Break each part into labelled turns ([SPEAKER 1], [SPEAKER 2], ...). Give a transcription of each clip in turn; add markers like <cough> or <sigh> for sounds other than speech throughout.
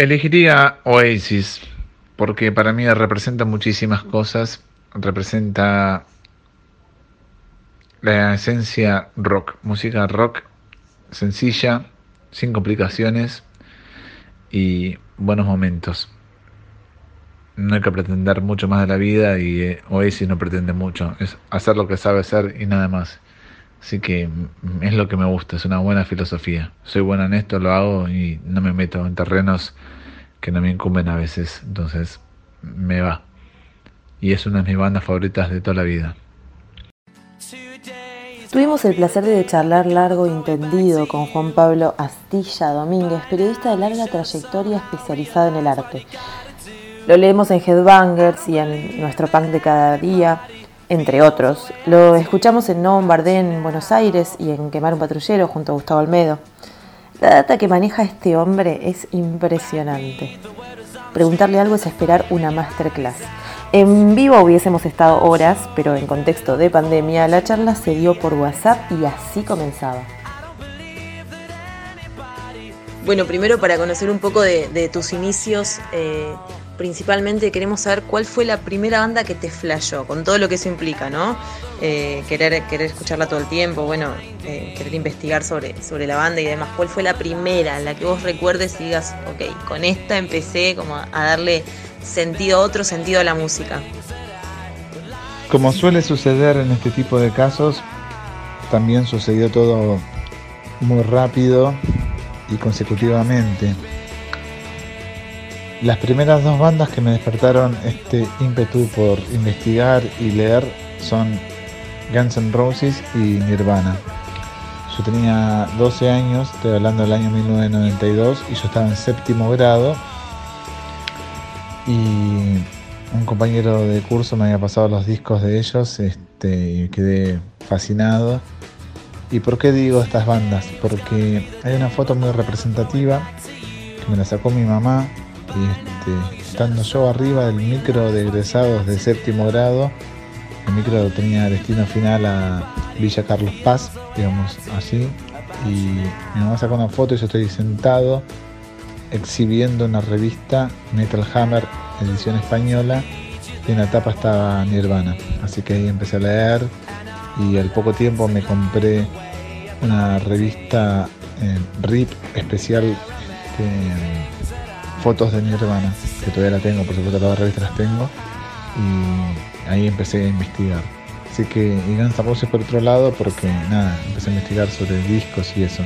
[SPEAKER 1] Elegiría Oasis porque para mí representa muchísimas cosas. Representa la esencia rock, música rock sencilla, sin complicaciones y buenos momentos. No hay que pretender mucho más de la vida y eh, Oasis no pretende mucho, es hacer lo que sabe hacer y nada más. Así que es lo que me gusta, es una buena filosofía. Soy bueno en esto, lo hago y no me meto en terrenos que no me incumben a veces. Entonces me va. Y es una de mis bandas favoritas de toda la vida.
[SPEAKER 2] Tuvimos el placer de charlar largo y entendido con Juan Pablo Astilla Domínguez, periodista de larga trayectoria especializado en el arte. Lo leemos en Headbangers y en nuestro punk de cada día, entre otros. Lo escuchamos en No Bombardé en Buenos Aires y en Quemar un patrullero junto a Gustavo Almedo. La data que maneja este hombre es impresionante. Preguntarle algo es esperar una masterclass. En vivo hubiésemos estado horas, pero en contexto de pandemia la charla se dio por WhatsApp y así comenzaba. Bueno, primero para conocer un poco de, tus inicios, eh, principalmente queremos saber cuál fue la primera banda que te flashó, con todo lo que eso implica, ¿no? Eh, querer, querer escucharla todo el tiempo, bueno, eh, querer investigar sobre, sobre la banda y demás. ¿Cuál fue la primera, la que vos recuerdes y digas, ok, con esta empecé como a darle sentido, otro sentido a la música?
[SPEAKER 3] Como suele suceder en este tipo de casos, también sucedió todo muy rápido y consecutivamente. Las primeras dos bandas que me despertaron este ímpetu por investigar y leer son Guns N' Roses y Nirvana. Yo tenía 12 años, estoy hablando del año 1992, y yo estaba en séptimo grado. Y un compañero de curso me había pasado los discos de ellos este, y quedé fascinado. ¿Y por qué digo estas bandas? Porque hay una foto muy representativa que me la sacó mi mamá este, estando yo arriba del micro de egresados de séptimo grado, el micro tenía destino final a Villa Carlos Paz, digamos así, y mi mamá sacó una foto y yo estoy sentado exhibiendo una revista Metal Hammer, edición española, y en la tapa estaba Nirvana. Así que ahí empecé a leer y al poco tiempo me compré una revista eh, RIP especial este, fotos de Nirvana, que todavía la tengo, por supuesto todas las revistas las tengo, y ahí empecé a investigar. Así que, y Guns N' por otro lado, porque nada, empecé a investigar sobre discos y eso.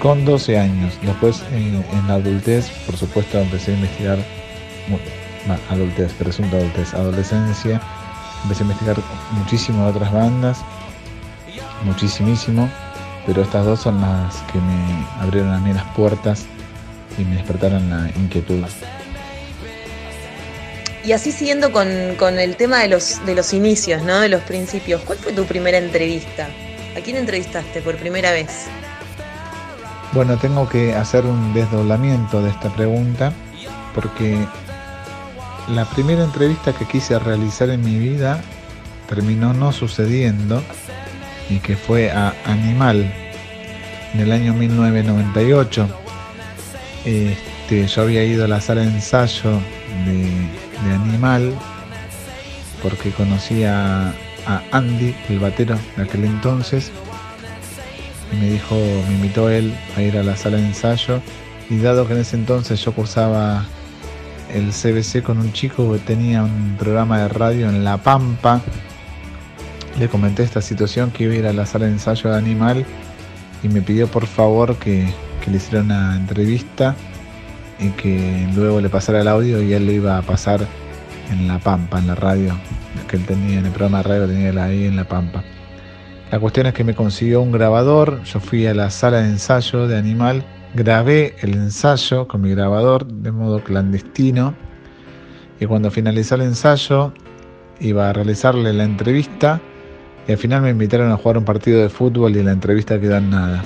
[SPEAKER 3] Con 12 años, después en, la adultez, por supuesto, empecé a investigar, bueno, adultez, presunto adultez, adolescencia, empecé a investigar muchísimo de otras bandas, muchísimísimo, pero estas dos son las que me abrieron a mí las puertas y me despertaron la inquietud.
[SPEAKER 2] Y así siguiendo con, el tema de los, de los inicios, ¿no? de los principios, ¿cuál fue tu primera entrevista? ¿A quién entrevistaste por primera vez?
[SPEAKER 3] Bueno, tengo que hacer un desdoblamiento de esta pregunta porque la primera entrevista que quise realizar en mi vida terminó no sucediendo y que fue a Animal en el año 1998 este, yo había ido a la sala de ensayo de, Animal porque conocía a Andy, el batero de aquel entonces, y me dijo, me invitó él a ir a la sala de ensayo, y dado que en ese entonces yo cursaba el CBC con un chico que tenía un programa de radio en La Pampa, le comenté esta situación que iba a ir a la sala de ensayo de Animal y me pidió por favor que, le hiciera una entrevista y que luego le pasara el audio y él lo iba a pasar en La Pampa, en la radio que él tenía, en el programa de radio tenía él ahí en La Pampa. La cuestión es que me consiguió un grabador, yo fui a la sala de ensayo de Animal, grabé el ensayo con mi grabador de modo clandestino y cuando finalizó el ensayo iba a realizarle la entrevista y al final me invitaron a jugar un partido de fútbol y la entrevista quedó en nada.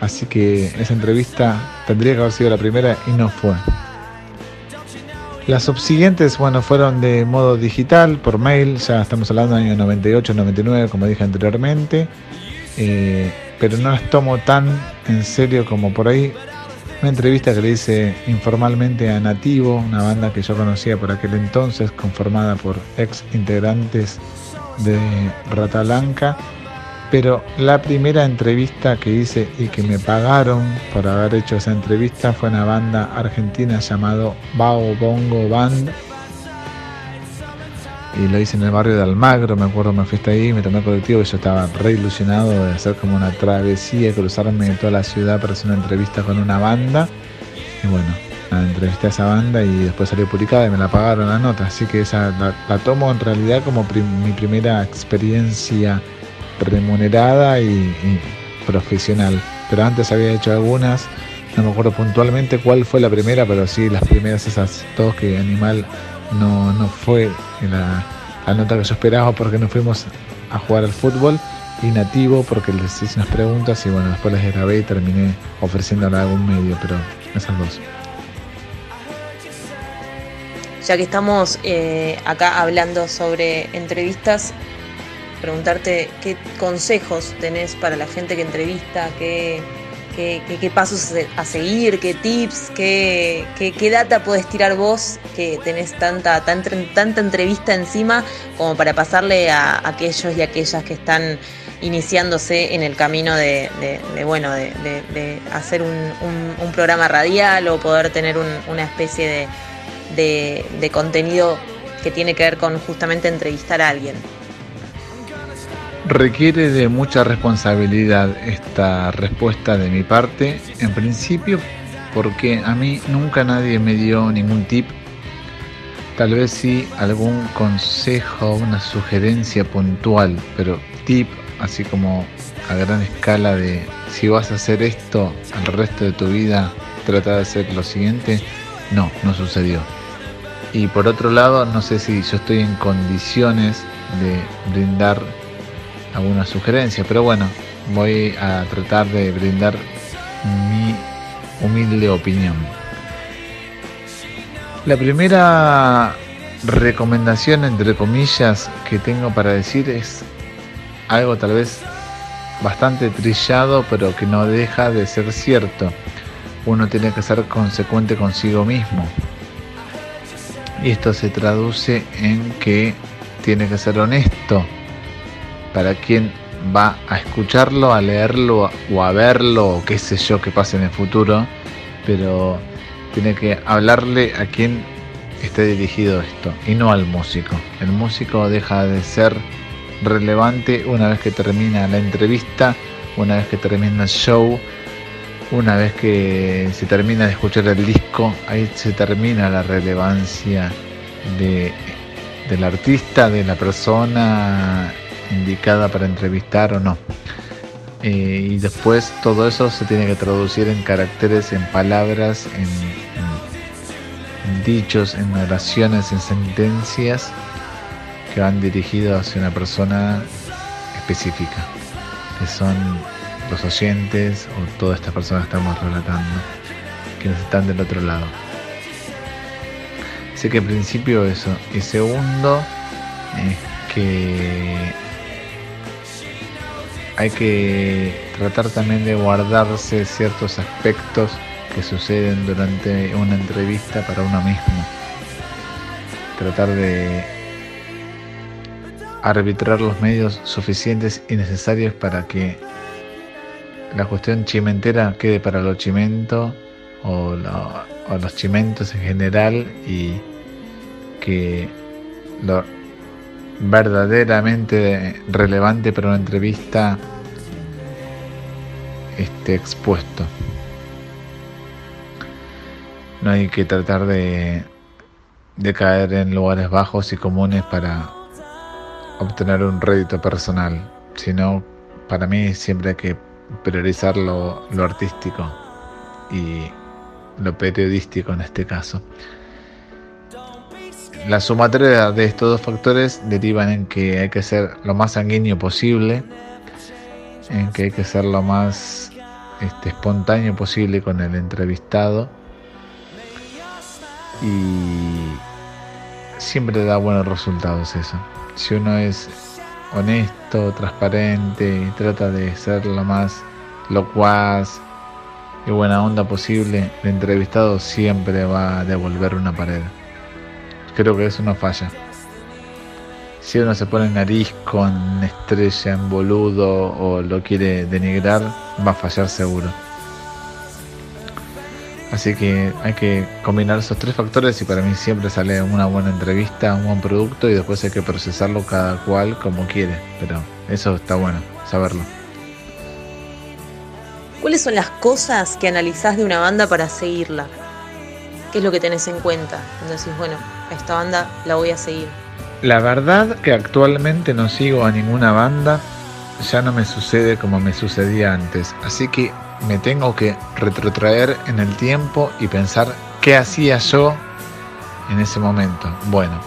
[SPEAKER 3] Así que esa entrevista tendría que haber sido la primera y no fue. Las subsiguientes, bueno, fueron de modo digital, por mail, ya estamos hablando del año 98, 99, como dije anteriormente, eh, pero no las tomo tan en serio como por ahí Una entrevista que le hice informalmente a Nativo, una banda que yo conocía por aquel entonces, conformada por ex integrantes de Rata Blanca. Pero la primera entrevista que hice y que me pagaron por haber hecho esa entrevista fue una banda argentina llamado Bao Bongo Band, y lo hice en el barrio de Almagro, me acuerdo, me fui hasta ahí, me tomé el colectivo y yo estaba re ilusionado de hacer como una travesía, cruzarme toda la ciudad para hacer una entrevista con una banda. Y bueno, la entrevisté a esa banda y después salió publicada y me la pagaron la nota, así que esa la, tomo en realidad como mi primera experiencia remunerada y, profesional. Pero antes había hecho algunas, no me acuerdo puntualmente cuál fue la primera, pero sí las primeras esas dos que Animal no, no fue la, nota que yo esperaba porque no fuimos a jugar al fútbol y nativo porque les hice unas preguntas y bueno, después les grabé y terminé ofreciéndole algún medio, pero esas dos.
[SPEAKER 2] Ya que estamos eh, acá hablando sobre entrevistas, preguntarte qué consejos tenés para la gente que entrevista, qué, qué, pasos a seguir, qué tips, qué, qué, data puedes tirar vos, que tenés tanta, tanta, tanta entrevista encima como para pasarle a aquellos y aquellas que están iniciándose en el camino de, bueno, de, hacer un, programa radial o poder tener una especie de contenido que tiene que ver con justamente entrevistar a alguien.
[SPEAKER 3] Requiere de mucha responsabilidad esta respuesta de mi parte, en principio porque a mí nunca nadie me dio ningún tip, tal vez sí algún consejo, una sugerencia puntual, pero tip así como a gran escala de si vas a hacer esto al resto de tu vida, trata de hacer lo siguiente, no, no sucedió. Y por otro lado, no sé si yo estoy en condiciones de brindar alguna sugerencia, pero bueno, voy a tratar de brindar mi humilde opinión. La primera recomendación, entre comillas, que tengo para decir es algo tal vez bastante trillado, pero que no deja de ser cierto. Uno tiene que ser consecuente consigo mismo. Y esto se traduce en que tiene que ser honesto para quien va a escucharlo, a leerlo o a verlo o qué sé yo que pase en el futuro, pero tiene que hablarle a quien esté dirigido esto y no al músico. El músico deja de ser relevante una vez que termina la entrevista, una vez que termina el show, una vez que se termina de escuchar el disco, ahí se termina la relevancia de, del artista, de la persona indicada para entrevistar o no. Eh, y después todo eso se tiene que traducir en caracteres, en palabras, en, dichos, en oraciones, en sentencias que van dirigidos hacia una persona específica, que son los oyentes o todas estas personas que estamos relatando, quienes están del otro lado. Así que en principio eso. Y segundo, es que hay que tratar también de guardarse ciertos aspectos que suceden durante una entrevista para uno mismo. Tratar de arbitrar los medios suficientes y necesarios para que la cuestión chimentera quede para lo chimento o, o los chimentos en general y que lo verdaderamente relevante para una entrevista esté expuesto. No hay que tratar de, de caer en lugares bajos y comunes para obtener un rédito personal, sino para mí siempre hay que priorizar lo, lo artístico y lo periodístico en este caso. La sumatoria de estos dos factores derivan en que hay que ser lo más sanguíneo posible, en que hay que ser lo más este, espontáneo posible con el entrevistado y siempre da buenos resultados eso. Si uno es honesto, transparente y trata de ser lo más locuaz y buena onda posible, el entrevistado siempre va a devolver una pared. Creo que eso no falla. Si uno se pone nariz con estrella en boludo o lo quiere denigrar, va a fallar seguro. Así que hay que combinar esos tres factores y para mí siempre sale una buena entrevista, un buen producto y después hay que procesarlo cada cual como quiere. Pero eso está bueno, saberlo.
[SPEAKER 2] ¿Cuáles son las cosas que analizás de una banda para seguirla? ¿Qué es lo que tenés en cuenta? Cuando decís, bueno, esta banda la voy a seguir.
[SPEAKER 3] La verdad que actualmente no sigo a ninguna banda, ya no me sucede como me sucedía antes, así que me tengo que retrotraer en el tiempo y pensar qué hacía yo en ese momento. Bueno,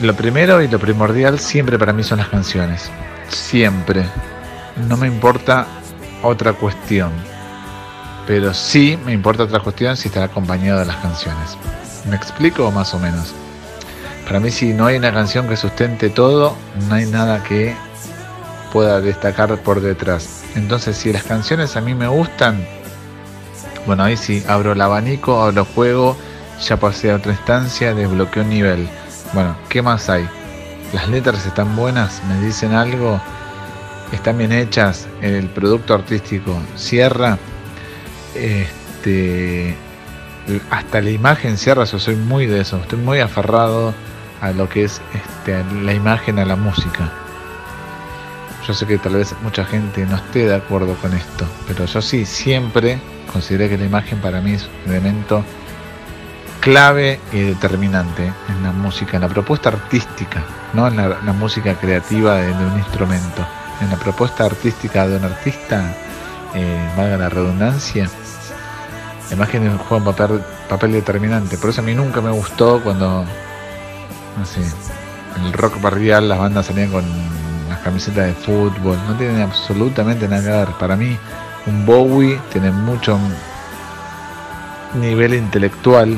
[SPEAKER 3] lo primero y lo primordial siempre para mí son las canciones, siempre no me importa otra cuestión. Pero sí me importa otra cuestión si está acompañado de las canciones. ¿Me explico más o menos? Para mí si no hay una canción que sustente todo, no hay nada que pueda destacar por detrás. Entonces si las canciones a mí me gustan, bueno ahí sí, abro el abanico, abro juego, ya pasé a otra instancia, desbloqueo un nivel. Bueno, ¿qué más hay? Las letras están buenas, me dicen algo, están bien hechas, el producto artístico cierra, este, hasta la imagen cierra, yo soy muy de eso, estoy muy aferrado a lo que es este, la imagen, a la música. Yo sé que tal vez mucha gente no esté de acuerdo con esto, pero yo sí, siempre consideré que la imagen para mí es un elemento clave y determinante en la música, en la propuesta artística, no en la, música creativa de un instrumento en la propuesta artística de un artista, eh, valga la redundancia, la imagen juega un papel, papel determinante. Por eso a mí nunca me gustó cuando, no en el rock barrial las bandas salían con las camisetas de fútbol. No tienen absolutamente nada que ver. Para mí, un Bowie tiene mucho nivel intelectual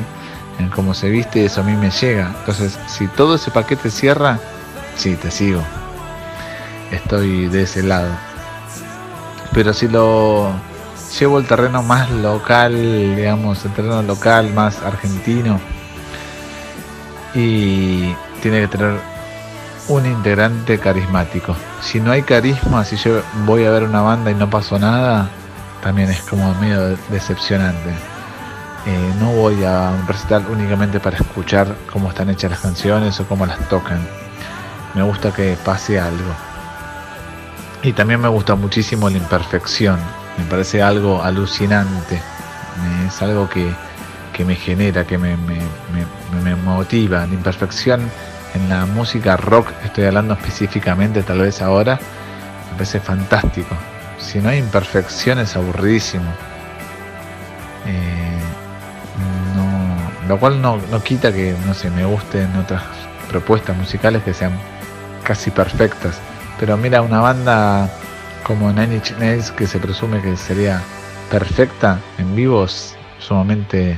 [SPEAKER 3] en cómo se viste y eso a mí me llega. Entonces, si todo ese paquete cierra, sí, te sigo estoy de ese lado. Pero si lo llevo el terreno más local, digamos, el terreno local más argentino, y tiene que tener un integrante carismático. Si no hay carisma, si yo voy a ver una banda y no pasó nada, también es como medio decepcionante. Eh, no voy a un recital únicamente para escuchar cómo están hechas las canciones o cómo las tocan. Me gusta que pase algo. Y también me gusta muchísimo la imperfección, me parece algo alucinante, es algo que, me genera, que me, me, motiva. La imperfección en la música rock, estoy hablando específicamente tal vez ahora, me parece fantástico. Si no hay imperfección es aburridísimo. Eh, lo cual no, no quita que, no sé, me gusten otras propuestas musicales que sean casi perfectas pero mira, una banda como Nine Inch Nails, que se presume que sería perfecta en vivo, es sumamente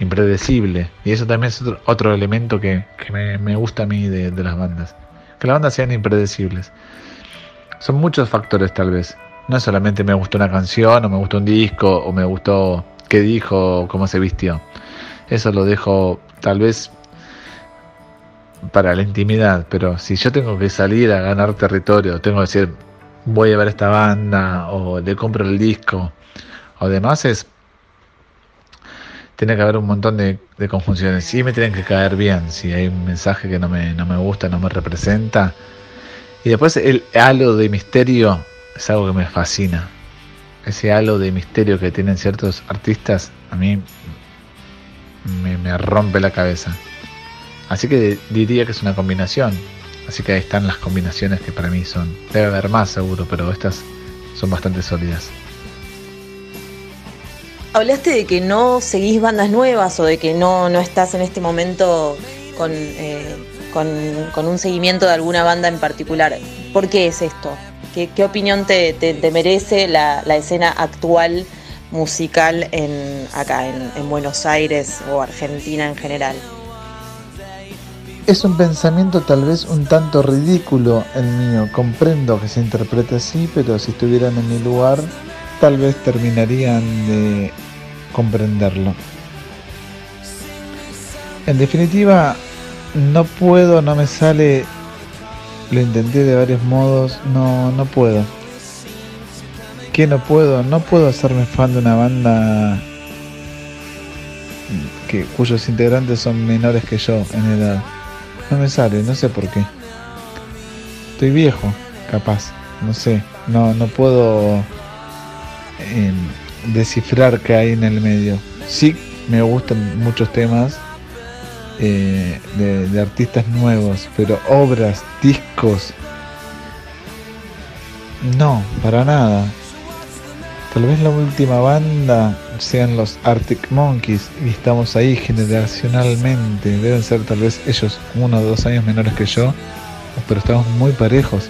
[SPEAKER 3] impredecible. Y eso también es otro, elemento que, me, gusta a mí de, las bandas. Que las bandas sean impredecibles. Son muchos factores tal vez. No es solamente me gustó una canción, o me gustó un disco, o me gustó qué dijo, o cómo se vistió. Eso lo dejo tal vez para la intimidad, pero si yo tengo que salir a ganar territorio, tengo que decir, voy a ver esta banda o le compro el disco o demás, es tiene que haber un montón de, conjunciones. Sí me tienen que caer bien, si hay un mensaje que no me, no me gusta, no me representa. Y después el halo de misterio es algo que me fascina. Ese halo de misterio que tienen ciertos artistas a mí me, me rompe la cabeza. Así que diría que es una combinación. Así que ahí están las combinaciones que para mí son. Debe haber más seguro, pero estas son bastante sólidas.
[SPEAKER 2] Hablaste de que no seguís bandas nuevas o de que no, no estás en este momento con, eh, con, un seguimiento de alguna banda en particular. ¿Por qué es esto? ¿Qué, opinión te, te, merece la, la, escena actual musical en, acá en Buenos Aires o Argentina en general?
[SPEAKER 4] Es un pensamiento tal vez un tanto ridículo el mío. Comprendo que se interprete así, pero si estuvieran en mi lugar,
[SPEAKER 3] tal vez terminarían de comprenderlo. En definitiva, no puedo, no me sale, lo intenté de varios modos, no, no puedo. ¿Qué no puedo? No puedo hacerme fan de una banda que, cuyos integrantes son menores que yo en edad. No me sale, no sé por qué. Estoy viejo, capaz, no sé. No, no puedo em, descifrar qué hay en el medio. Sí me gustan muchos temas eh, de, artistas nuevos, pero obras, discos, no, para nada. Tal vez la última banda sean los Arctic Monkeys y estamos ahí generacionalmente. Deben ser tal vez ellos uno o dos años menores que yo, pero estamos muy parejos.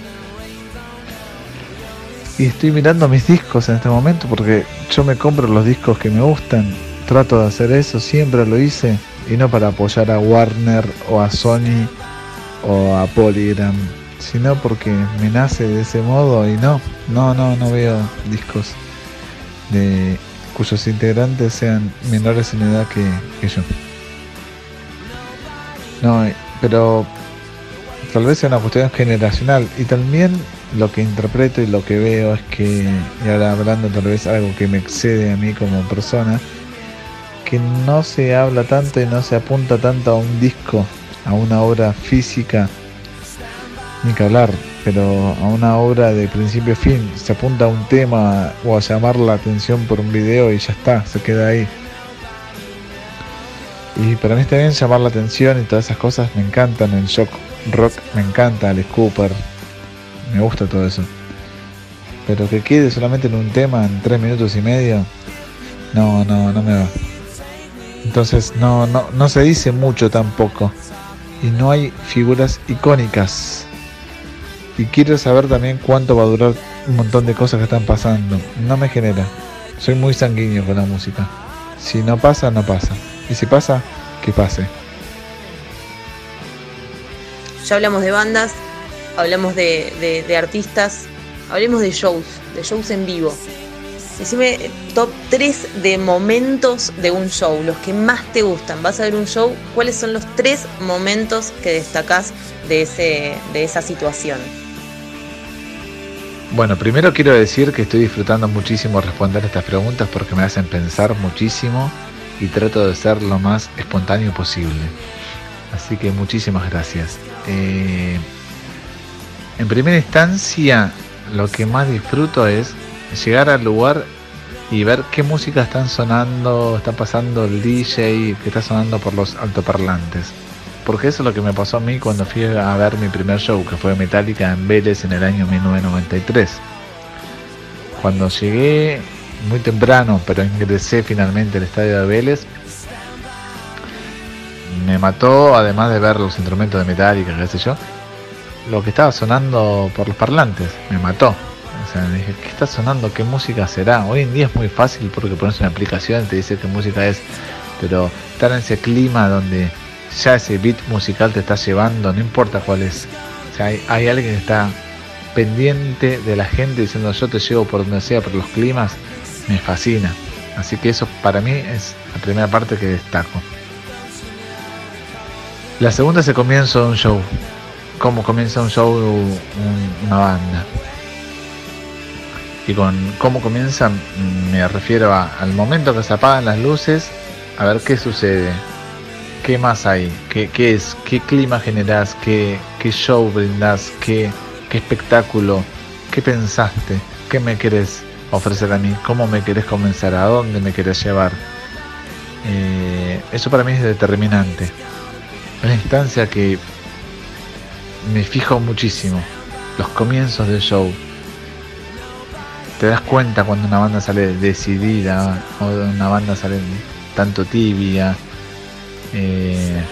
[SPEAKER 3] Y estoy mirando mis discos en este momento porque yo me compro los discos que me gustan. Trato de hacer eso, siempre lo hice y no para apoyar a Warner o a Sony o a Polygram, sino porque me nace de ese modo y no, no, no, no veo discos de cuyos integrantes sean menores en edad que, que yo. No, pero tal vez sea una cuestión generacional y también lo que interpreto y lo que veo es que, y ahora hablando tal vez algo que me excede a mí como persona, que no se habla tanto y no se apunta tanto a un disco, a una obra física, ni que hablar, pero a una obra de principio a fin. Se apunta a un tema o a llamar la atención por un video y ya está, se queda ahí. Y para mí está bien llamar la atención y todas esas cosas me encantan. El shock rock me encanta, Alice Cooper, me gusta todo eso. Pero que quede solamente en un tema en tres minutos y medio, no, no, no me va. Entonces no, no, no se dice mucho tampoco. Y no hay figuras icónicas. Y quiero saber también cuánto va a durar un montón de cosas que están pasando. No me genera. Soy muy sanguíneo con la música. Si no pasa, no pasa. Y si pasa, que pase.
[SPEAKER 2] Ya hablamos de bandas, hablamos de, artistas, hablemos de shows, de shows en vivo. Decime top 3 de momentos de un show, los que más te gustan. Vas a ver un show, ¿cuáles son los tres momentos que destacás de, ese, de esa situación?
[SPEAKER 1] Bueno, primero quiero decir que estoy disfrutando muchísimo responder estas preguntas porque me hacen pensar muchísimo y trato de ser lo más espontáneo posible. Así que muchísimas gracias. Eh, en primera instancia, lo que más disfruto es llegar al lugar y ver qué música están sonando, está pasando el DJ, que está sonando por los altoparlantes. Porque eso es lo que me pasó a mí cuando fui a ver mi primer show, que fue Metallica en Vélez en el año 1993. Cuando llegué muy temprano, pero ingresé finalmente al estadio de Vélez, me mató, además de ver los instrumentos de Metallica, qué sé yo, lo que estaba sonando por los parlantes, me mató. O sea, dije, ¿qué está sonando? ¿Qué música será? Hoy en día es muy fácil porque pones una aplicación y te dice qué música es, pero estar en ese clima donde ya ese beat musical te está llevando, no importa cuál es. O sea, hay, alguien que está pendiente de la gente diciendo yo te llevo por donde sea, por los climas, me fascina. Así que eso para mí es la primera parte que destaco. La segunda es el comienzo de un show. Cómo comienza un show una banda y con cómo comienza me refiero al momento que se apagan las luces, a ver qué sucede, qué más hay, qué, es, qué clima generás, qué, show brindás, qué, espectáculo, qué pensaste, qué me querés ofrecer a mí, cómo me querés comenzar, a dónde me querés llevar. Eh, eso para mí es determinante. Una instancia que me fijo muchísimo. Los comienzos del show, te das cuenta cuando una banda sale decidida o una banda sale tanto tibia, eh,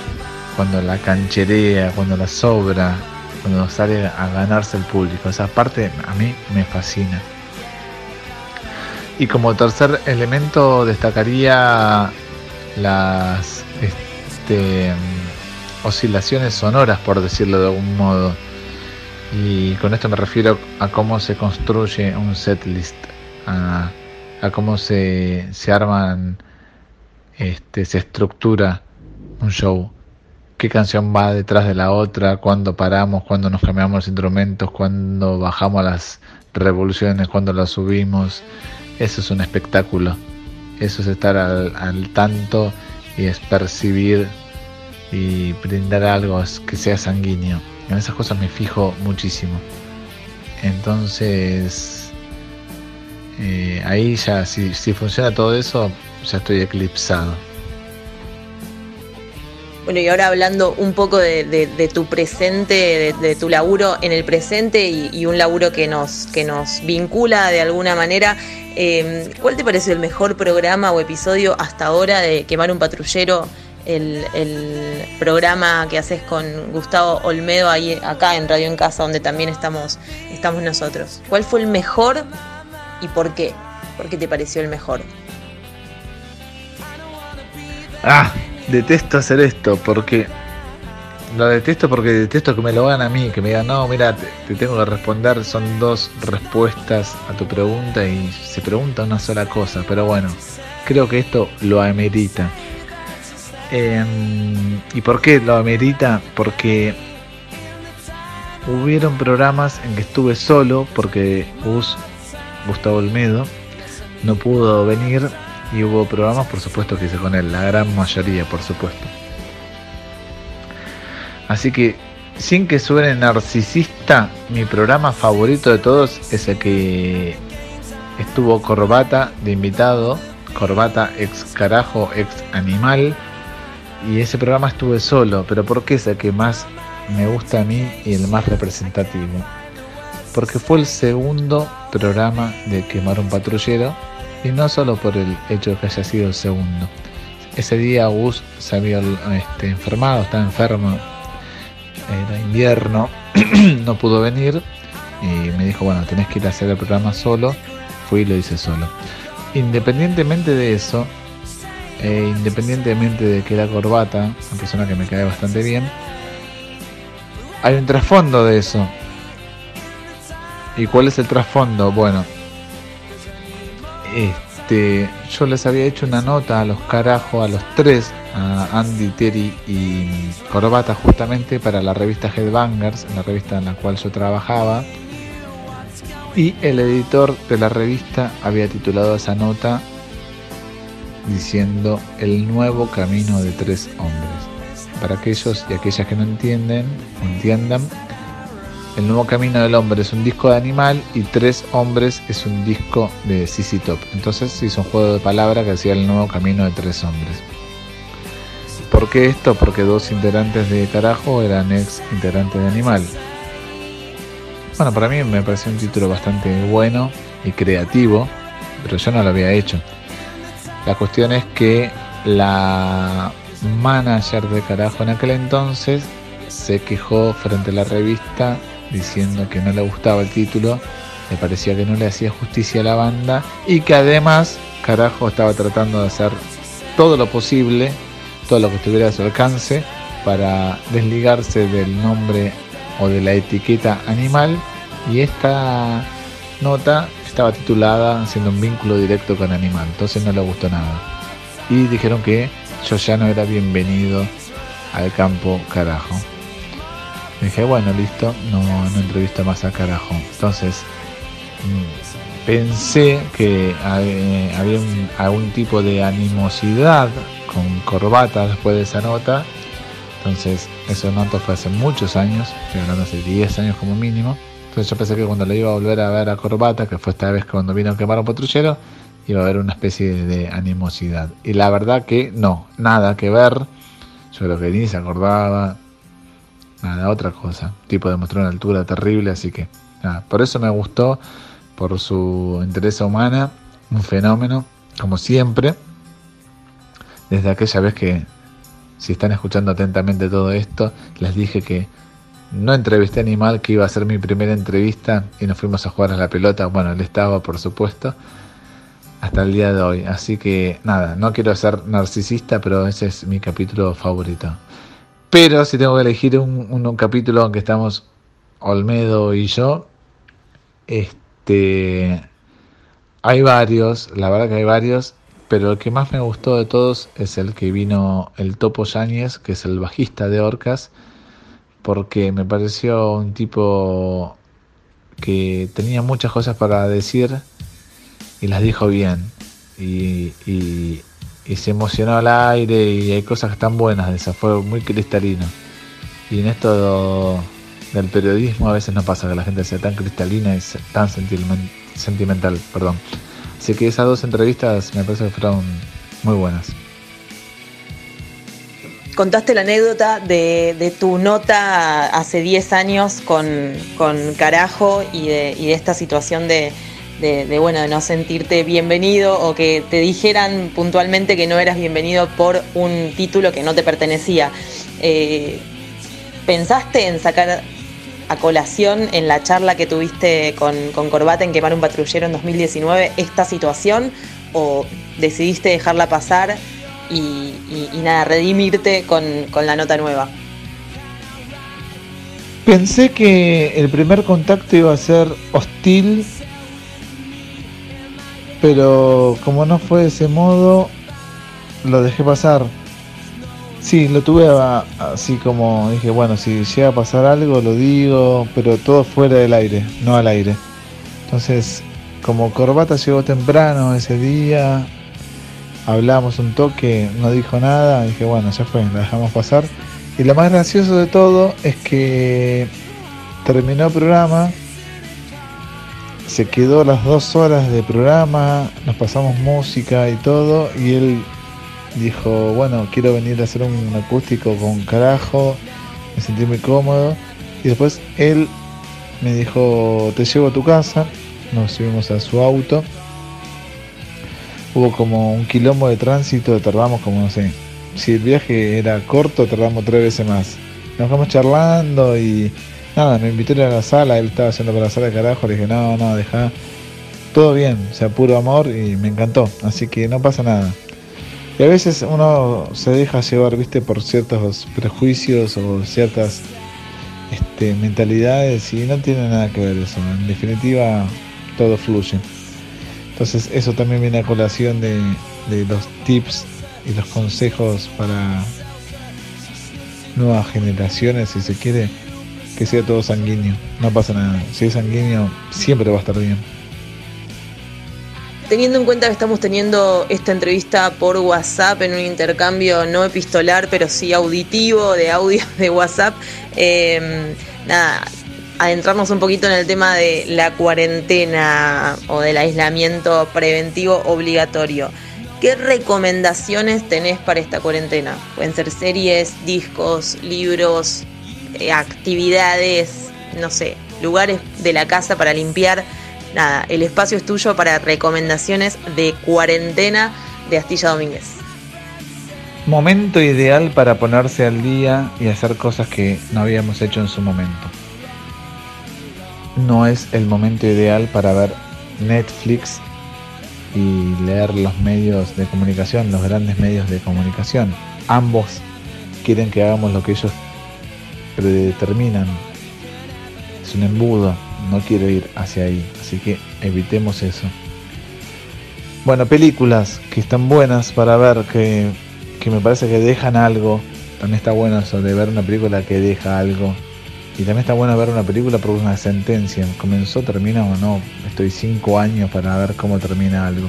[SPEAKER 1] cuando la cancherea, cuando la sobra, cuando sale a ganarse el público. Esa parte a mí me fascina. Y como tercer elemento destacaría las este, oscilaciones sonoras, por decirlo de algún modo y con esto me refiero a cómo se construye un setlist, a
[SPEAKER 3] cómo se, se arman, este, se estructura un show. Qué canción va detrás de la otra, cuándo paramos, cuándo nos cambiamos los instrumentos, cuándo bajamos las revoluciones, cuándo las subimos. Eso es un espectáculo. Eso es estar al, al tanto y es percibir y brindar algo que sea sanguíneo. En esas cosas me fijo muchísimo. Entonces, eh, ahí ya, si, funciona todo eso, ya estoy eclipsado.
[SPEAKER 2] Bueno, y ahora hablando un poco de, tu presente, de, tu laburo en el presente y, un laburo que nos, que nos vincula de alguna manera, eh, ¿cuál te parece el mejor programa o episodio hasta ahora de Quemar un Patrullero el, programa que haces con Gustavo Olmedo ahí acá en Radio en Casa, donde también estamos, estamos nosotros. ¿Cuál fue el mejor y por qué? ¿Por qué te pareció el mejor?
[SPEAKER 3] Ah, detesto hacer esto porque lo detesto porque detesto que me lo hagan a mí, que me digan, no, mira, te, tengo que responder, son dos respuestas a tu pregunta y se pregunta una sola cosa, pero bueno, creo que esto lo amerita. Em, ¿Y por qué lo amerita? Porque hubieron programas en que estuve solo porque Gus, Gustavo Olmedo, no pudo venir y hubo programas, por supuesto, que hice con él, la gran mayoría, por supuesto. Así que, sin que suene narcisista, mi programa favorito de todos es el que estuvo Corbata de invitado, Corbata ex carajo, ex animal y ese programa estuve solo, pero ¿por qué es el que más me gusta a mí y el más representativo? Porque fue el segundo programa de Quemar un Patrullero y no solo por el hecho de que haya sido el segundo. Ese día Gus se había este, enfermado, estaba enfermo, era invierno, <clears throat> no pudo venir y me dijo, bueno, tenés que ir a hacer el programa solo. Fui y lo hice solo. Independientemente de eso, e independientemente de que la corbata, una persona que me cae bastante bien, hay un trasfondo de eso. ¿Y cuál es el trasfondo? Bueno, este, yo les había hecho una nota a los carajos, a los tres, a Andy, Terry y Corbata, justamente para la revista Headbangers, la revista en la cual yo trabajaba. Y el editor de la revista había titulado esa nota diciendo el nuevo camino de tres hombres. Para aquellos y aquellas que no entienden, entiendan, el nuevo camino del hombre es un disco de animal y tres hombres es un disco de CC Top. Entonces se hizo un juego de palabras que hacía el nuevo camino de tres hombres. ¿Por qué esto? Porque dos integrantes de carajo eran ex integrantes de animal. Bueno, para mí me pareció un título bastante bueno y creativo, pero yo no lo había hecho. La cuestión es que la manager de carajo en aquel entonces se quejó frente a la revista diciendo que no le gustaba el título, le parecía que no le hacía justicia a la banda y que además carajo estaba tratando de hacer todo lo posible, todo lo que estuviera a su alcance para desligarse del nombre o de la etiqueta animal y esta nota estaba titulada haciendo un vínculo directo con animal, entonces no le gustó nada. Y dijeron que yo ya no era bienvenido al campo carajo. Dije, bueno, listo, no, no entrevisto más a carajo. Entonces, mm, pensé que había algún tipo de animosidad con corbata después de esa nota. Entonces, eso nota fue hace muchos años, hablando hace 10 años como mínimo. Entonces yo pensé que cuando le iba a volver a ver a Corbata, que fue esta vez cuando vino a quemar un patrullero, iba a haber una especie de animosidad. Y la verdad que no, nada que ver. Yo creo que ni se acordaba. Nada, otra cosa. tipo demostró una altura terrible, así que nada. Por eso me gustó, por su interés humana, un fenómeno, como siempre. Desde aquella vez que, si están escuchando atentamente todo esto, les dije que no entrevisté a Animal, que iba a ser mi primera entrevista, y nos fuimos a jugar a la pelota. Bueno, él estaba, por supuesto, hasta el día de hoy. Así que nada, no quiero ser narcisista, pero ese es mi capítulo favorito. Pero si tengo que elegir un, capítulo aunque estamos Olmedo y yo, este
[SPEAKER 1] hay varios, la verdad que hay varios, pero el que más me gustó de todos es el que vino el Topo Yáñez, que es el bajista de Orcas, porque me pareció un tipo que tenía muchas cosas para decir y las dijo bien. Y, se emocionó al aire y hay cosas están buenas de esa, fue muy cristalino. Y en esto del periodismo a veces no pasa que la gente sea tan cristalina y tan sentimental. Perdón. Así que esas dos entrevistas me parece que fueron muy buenas
[SPEAKER 2] contaste la anécdota de, tu nota hace 10 años con, Carajo y de, esta situación de, bueno, de no sentirte bienvenido o que te dijeran puntualmente que no eras bienvenido por un título que no te pertenecía. Eh, ¿Pensaste en sacar a colación en la charla que tuviste con, con Corbata en Quemar un Patrullero en 2019 esta situación o decidiste dejarla pasar y, nada, redimirte con, la nota nueva.
[SPEAKER 3] Pensé que el primer contacto iba a ser hostil, pero como no fue de ese modo, lo dejé pasar. Sí, lo tuve así como dije, bueno, si llega a pasar algo, lo digo, pero todo fuera del aire, no al aire. Entonces, como Corbata llegó temprano ese día, hablamos un toque, no dijo nada, dije, bueno, ya fue, la dejamos pasar. Y lo más gracioso de todo es que terminó el programa, se quedó las dos horas de programa, nos pasamos música y todo, y él dijo, bueno, quiero venir a hacer un acústico con carajo, me sentí muy cómodo. Y después él me dijo, te llevo a tu casa, nos subimos a su auto hubo como un quilombo de tránsito, tardamos como, no sé, si el viaje era corto, tardamos tres veces más. Nos vamos charlando y nada, me invitó a la sala, él estaba haciendo para la sala de carajo, le dije, no, no, deja, todo bien, o sea, puro amor y me encantó, así que no pasa nada. Y a veces uno se deja llevar, viste, por ciertos prejuicios o ciertas este, mentalidades y no tiene nada que ver eso. En definitiva, todo fluye. Entonces eso también viene a colación de, los tips y los consejos para nuevas generaciones, si se quiere, que sea todo sanguíneo. No pasa nada. Si es sanguíneo, siempre va a estar bien.
[SPEAKER 2] Teniendo en cuenta que estamos teniendo esta entrevista por WhatsApp en un intercambio no epistolar, pero sí auditivo de audio <laughs> de WhatsApp, eh, nada, adentrarnos un poquito en el tema de la cuarentena o del aislamiento preventivo obligatorio. ¿Qué recomendaciones tenés para esta cuarentena? Pueden ser series, discos, libros, eh, actividades, no sé, lugares de la casa para limpiar. Nada, el espacio es tuyo para recomendaciones de cuarentena de Astilla Domínguez.
[SPEAKER 3] Momento ideal para ponerse al día y hacer cosas que no habíamos hecho en su momento no es el momento ideal para ver Netflix y leer los medios de comunicación, los grandes medios de comunicación. Ambos quieren que hagamos lo que ellos predeterminan. Es un embudo, no quiero ir hacia ahí, así que evitemos eso. Bueno, películas que están buenas para ver, que, que me parece que dejan algo. También está bueno eso de ver una película que deja algo y también está bueno ver una película por una sentencia. ¿Comenzó, termina o no? Estoy cinco años para ver cómo termina algo.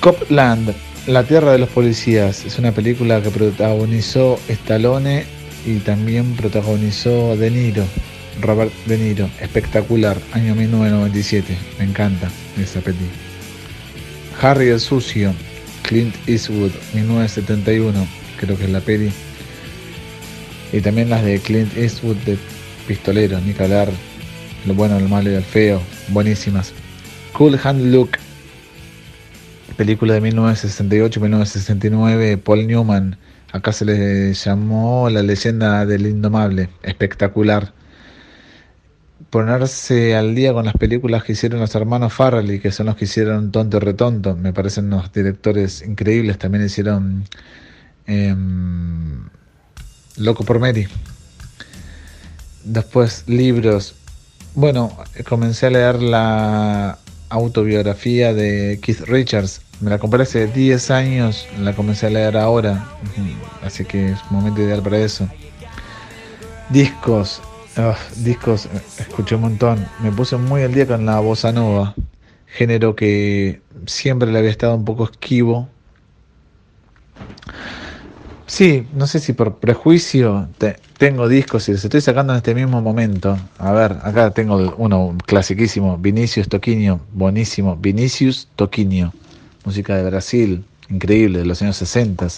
[SPEAKER 3] Copland, La Tierra de los Policías, es una película que protagonizó Stallone y también protagonizó De Niro, Robert De Niro. Espectacular, año 1997. Me encanta esa película. Harry el Sucio, Clint Eastwood, 1971. Creo que es la peli y también las de Clint Eastwood de Pistolero, ni lo bueno, lo malo y el feo, buenísimas. Cool Hand Look, película de 1968-1969, Paul Newman, acá se le llamó La leyenda del indomable, espectacular. Ponerse al día con las películas que hicieron los hermanos Farrelly, que son los que hicieron Tonto Retonto, me parecen unos directores increíbles, también hicieron... Em, Loco por Mary. Después libros. Bueno, comencé a leer la autobiografía de Keith Richards. Me la compré hace 10 años, la comencé a leer ahora, así que es un momento ideal para eso. Discos, discos, escuché un montón. Me puse muy al día con la bossa nova, género que siempre le había estado un poco esquivo. Sí, no sé si por prejuicio tengo discos y los estoy sacando en este mismo momento. A ver, acá tengo uno clasiquísimo, Vinicius Toquinho, buenísimo, Vinicius Toquinho, música de Brasil, increíble, de los años 60.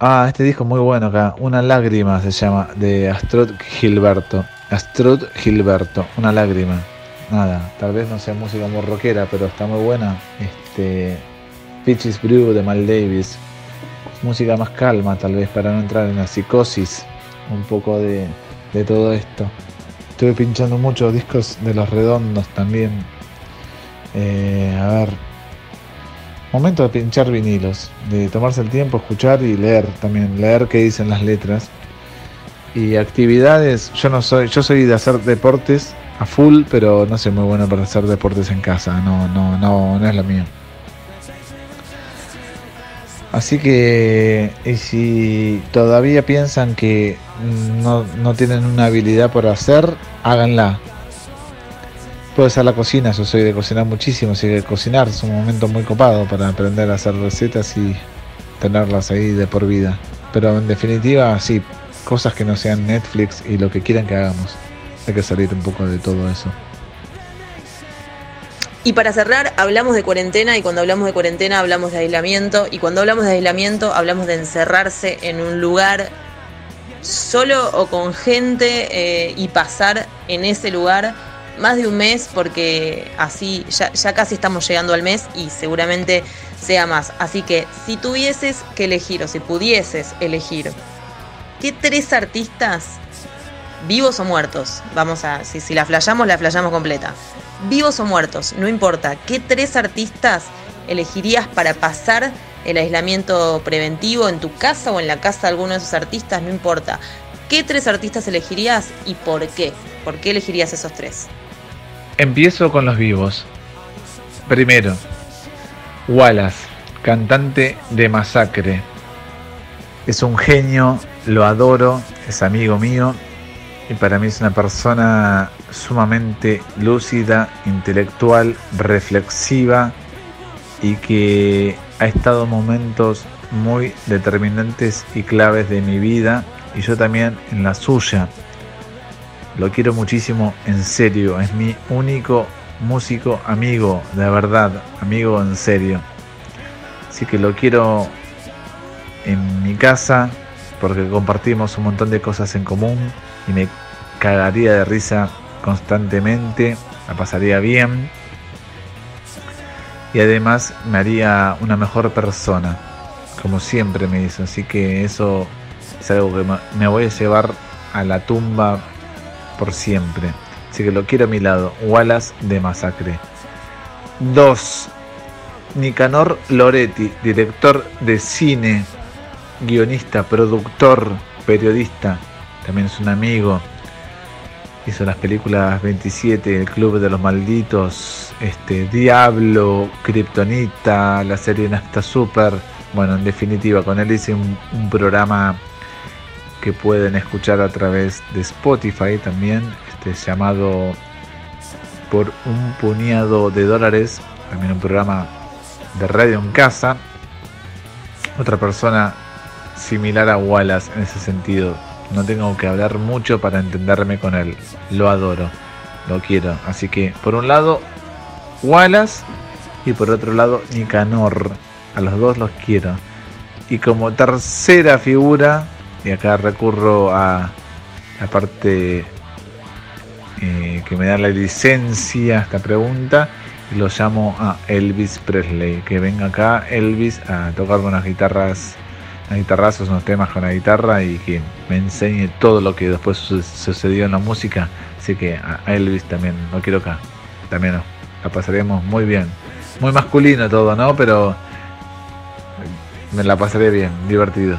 [SPEAKER 3] Ah, este disco muy bueno acá, Una lágrima se llama, de Astrud Gilberto. Astrud Gilberto, Una lágrima. Nada, tal vez no sea música muy rockera, pero está muy buena. Este, Peaches Brew de Mal Davis, música más calma tal vez para no entrar en la psicosis un poco de, todo esto. Estuve pinchando muchos discos de los redondos también. Eh, a ver, momento de pinchar vinilos, de tomarse el tiempo, escuchar y leer también, leer qué dicen las letras. Y actividades, yo no soy, yo soy de hacer deportes a full, pero no soy muy bueno para hacer deportes en casa, no, no, no, no es lo mío. Así que y si todavía piensan que no, tienen una habilidad por hacer, háganla. Puede ser la cocina, yo soy de cocinar muchísimo, así que cocinar es un momento muy copado para aprender a hacer recetas y tenerlas ahí de por vida. Pero en definitiva, sí, cosas que no sean Netflix y lo que quieran que hagamos. Hay que salir un poco de todo eso.
[SPEAKER 2] Y para cerrar, hablamos de cuarentena y cuando hablamos de cuarentena hablamos de aislamiento y cuando hablamos de aislamiento hablamos de encerrarse en un lugar solo o con gente eh, y pasar en ese lugar más de un mes porque así ya, ya casi estamos llegando al mes y seguramente sea más. Así que si tuvieses que elegir o si pudieses elegir, ¿qué tres artistas, vivos o muertos? Vamos a, si, si la flayamos, la flayamos completa vivos o muertos, no importa, ¿qué tres artistas elegirías para pasar el aislamiento preventivo en tu casa o en la casa de alguno de esos artistas? No importa. ¿Qué tres artistas elegirías y por qué? ¿Por qué elegirías esos tres?
[SPEAKER 3] Empiezo con los vivos. Primero, Wallace, cantante de Masacre. Es un genio, lo adoro, es amigo mío y para mí es una persona sumamente lúcida, intelectual, reflexiva y que ha estado en momentos muy determinantes y claves de mi vida y yo también en la suya. Lo quiero muchísimo en serio, es mi único músico amigo, de verdad, amigo en serio. Así que lo quiero en mi casa porque compartimos un montón de cosas en común y me cagaría de risa constantemente, la pasaría bien y además me haría una mejor persona, como siempre me hizo. Así que eso algo que me voy a llevar a la tumba por siempre. Así que lo quiero a mi lado. Wallace de Masacre. 2. Nicanor Loretti, director de cine, guionista, productor, periodista. También es un amigo hizo las películas 27, El Club de los Malditos, este, Diablo, Kryptonita, la serie Nafta Super. Bueno, en definitiva, con él hice un, programa que pueden escuchar a través de Spotify también, este, llamado Por un puñado de dólares, también un programa de radio en casa. Otra persona similar a Wallace en ese sentido, no tengo que hablar mucho para entenderme con él. Lo adoro, lo quiero. Así que por un lado, Wallace y por otro lado, Nicanor. A los dos los quiero. Y como tercera figura, y acá recurro a la parte eh, que me da la licencia a esta pregunta, y lo llamo a Elvis Presley. Que venga acá Elvis a tocar unas guitarras a guitarrazos, unos temas con la guitarra y que me enseñe todo lo que después sucedió en la música. Así que a Elvis también lo quiero acá. También la pasaríamos muy bien. Muy masculino todo, ¿no? Pero me la pasaré bien, divertido.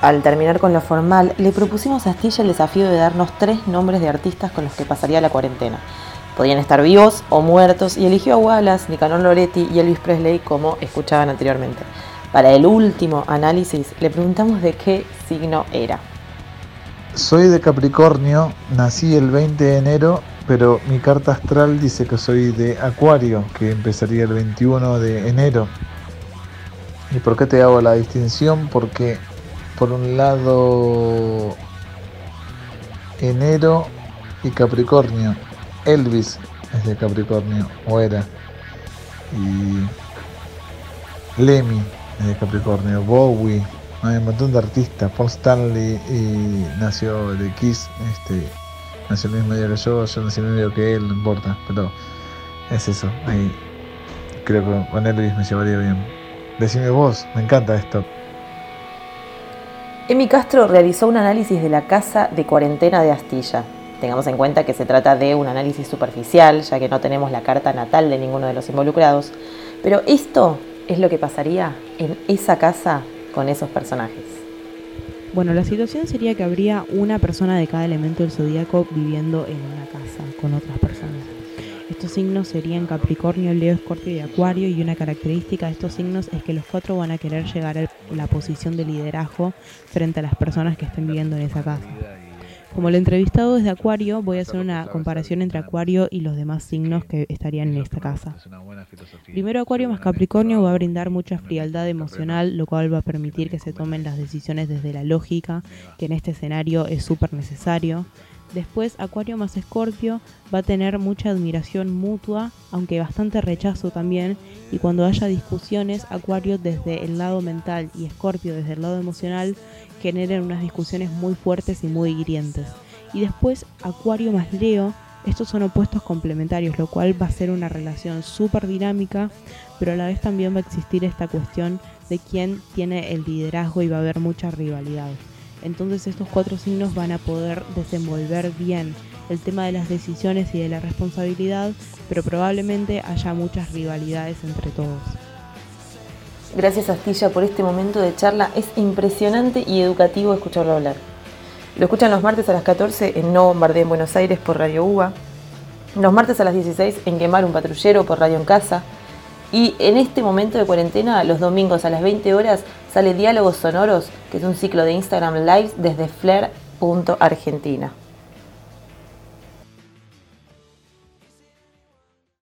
[SPEAKER 2] Al terminar con lo formal, le propusimos a Astilla el desafío de darnos tres nombres de artistas con los que pasaría la cuarentena. Podían estar vivos o muertos y eligió a Wallace, Nicanor Loretti y Elvis Presley como escuchaban anteriormente. Para el último análisis le preguntamos de qué signo era.
[SPEAKER 3] Soy de Capricornio, nací el 20 de enero, pero mi carta astral dice que soy de Acuario, que empezaría el 21 de enero. ¿Y por qué te hago la distinción? Porque por un lado enero y Capricornio. Elvis es de Capricornio, o era. Y Lemmy es de Capricornio. Bowie. Hay un montón de artistas. Paul Stanley y nació de Kiss. Este, nació el mismo día que yo. Yo nací el mismo que él, no importa. Pero es eso. Ahí creo que con Elvis me llevaría bien. Decime vos, me encanta esto.
[SPEAKER 2] Emi Castro realizó un análisis de la casa de cuarentena de Astilla. Tengamos en cuenta que se trata de un análisis superficial, ya que no tenemos la carta natal de ninguno de los involucrados. Pero esto es lo que pasaría en esa casa con esos personajes.
[SPEAKER 5] Bueno, la situación sería que habría una persona de cada elemento del zodíaco viviendo en una casa con otras personas. Estos signos serían Capricornio, Leo, Escorpio y Acuario y una característica de estos signos es que los cuatro van a querer llegar a la posición de liderazgo frente a las personas que estén viviendo en esa casa. Como el entrevistado es de Acuario, voy a hacer una comparación entre Acuario y los demás signos que estarían en esta casa. Primero Acuario más Capricornio va a brindar mucha frialdad emocional, lo cual va a permitir que se tomen las decisiones desde la lógica, que en este escenario es súper necesario. Después, Acuario más Escorpio va a tener mucha admiración mutua, aunque bastante rechazo también. Y cuando haya discusiones, Acuario desde el lado mental y Escorpio desde el lado emocional generen unas discusiones muy fuertes y muy hirientes. Y después, Acuario más Leo, estos son opuestos complementarios, lo cual va a ser una relación súper dinámica, pero a la vez también va a existir esta cuestión de quién tiene el liderazgo y va a haber mucha rivalidad. Entonces estos cuatro signos van a poder desenvolver bien el tema de las decisiones y de la responsabilidad, pero probablemente haya muchas rivalidades entre todos.
[SPEAKER 2] Gracias Astilla por este momento de charla. Es impresionante y educativo escucharlo hablar. Lo escuchan los martes a las 14 en No Bombardé en Buenos Aires por Radio UBA. Los martes a las 16 en Quemar un Patrullero por Radio en Casa. Y en este momento de cuarentena, los domingos a las 20 horas, sale Diálogos Sonoros, que es un ciclo de Instagram Live desde flair.argentina.